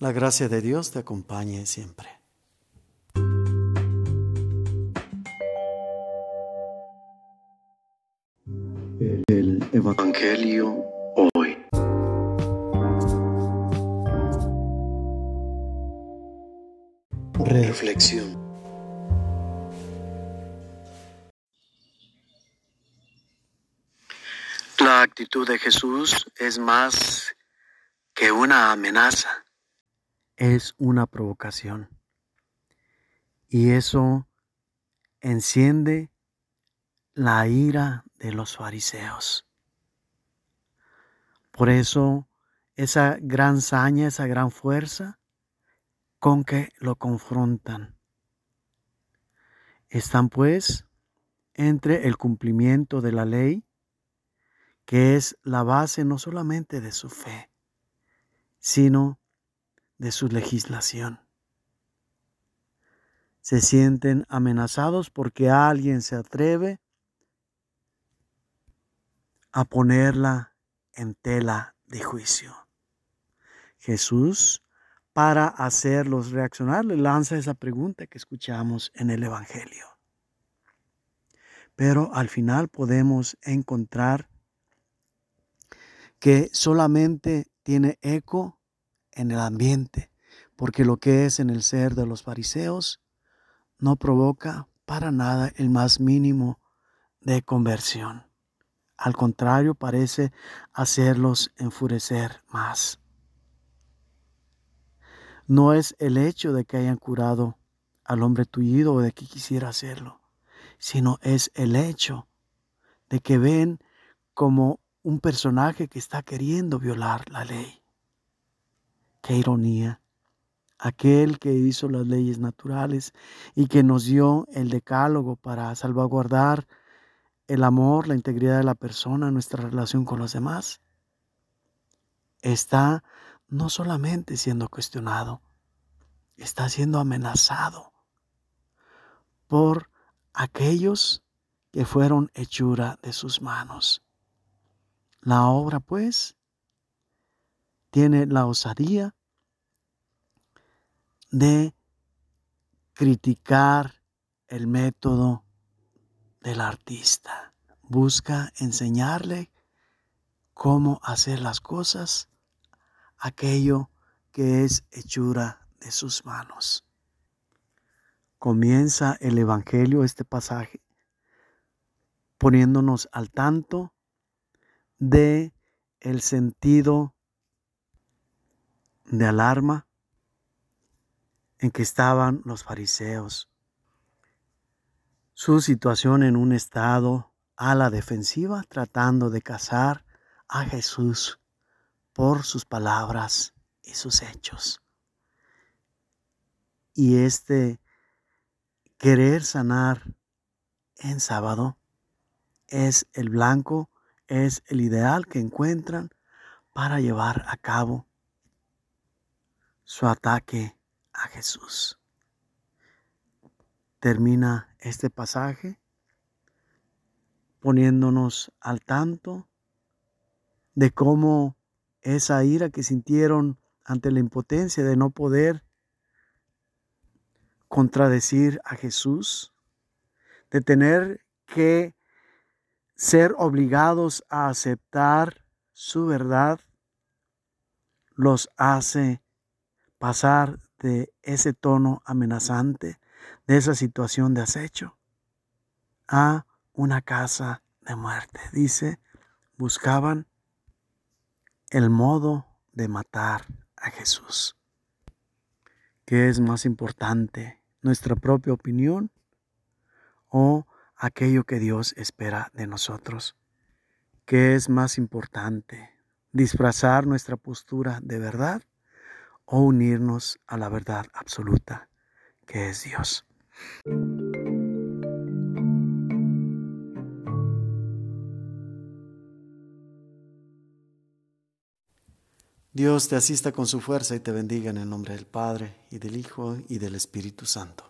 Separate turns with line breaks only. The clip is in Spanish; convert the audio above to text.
La gracia de Dios te acompañe siempre.
El Evangelio hoy. Reflexión. La actitud de Jesús es más que una amenaza
es una provocación. Y eso enciende la ira de los fariseos. Por eso, esa gran saña, esa gran fuerza con que lo confrontan. Están pues entre el cumplimiento de la ley, que es la base no solamente de su fe, sino de su legislación. Se sienten amenazados porque alguien se atreve a ponerla en tela de juicio. Jesús, para hacerlos reaccionar, le lanza esa pregunta que escuchamos en el Evangelio. Pero al final podemos encontrar que solamente tiene eco en el ambiente, porque lo que es en el ser de los fariseos no provoca para nada el más mínimo de conversión. Al contrario, parece hacerlos enfurecer más. No es el hecho de que hayan curado al hombre tullido o de que quisiera hacerlo, sino es el hecho de que ven como un personaje que está queriendo violar la ley. Qué ironía. Aquel que hizo las leyes naturales y que nos dio el decálogo para salvaguardar el amor, la integridad de la persona, nuestra relación con los demás, está no solamente siendo cuestionado, está siendo amenazado por aquellos que fueron hechura de sus manos. La obra, pues, tiene la osadía de criticar el método del artista. Busca enseñarle cómo hacer las cosas, aquello que es hechura de sus manos. Comienza el Evangelio, este pasaje, poniéndonos al tanto de el sentido de alarma en que estaban los fariseos. Su situación en un estado a la defensiva, tratando de cazar a Jesús por sus palabras y sus hechos. Y este querer sanar en sábado es el blanco, es el ideal que encuentran para llevar a cabo su ataque a Jesús. Termina este pasaje poniéndonos al tanto de cómo esa ira que sintieron ante la impotencia de no poder contradecir a Jesús, de tener que ser obligados a aceptar su verdad, los hace pasar de ese tono amenazante, de esa situación de acecho, a una casa de muerte. Dice, buscaban el modo de matar a Jesús. ¿Qué es más importante? ¿Nuestra propia opinión o aquello que Dios espera de nosotros? ¿Qué es más importante? ¿Disfrazar nuestra postura de verdad o unirnos a la verdad absoluta que es Dios. Dios te asista con su fuerza y te bendiga en el nombre del Padre y del Hijo y del Espíritu Santo.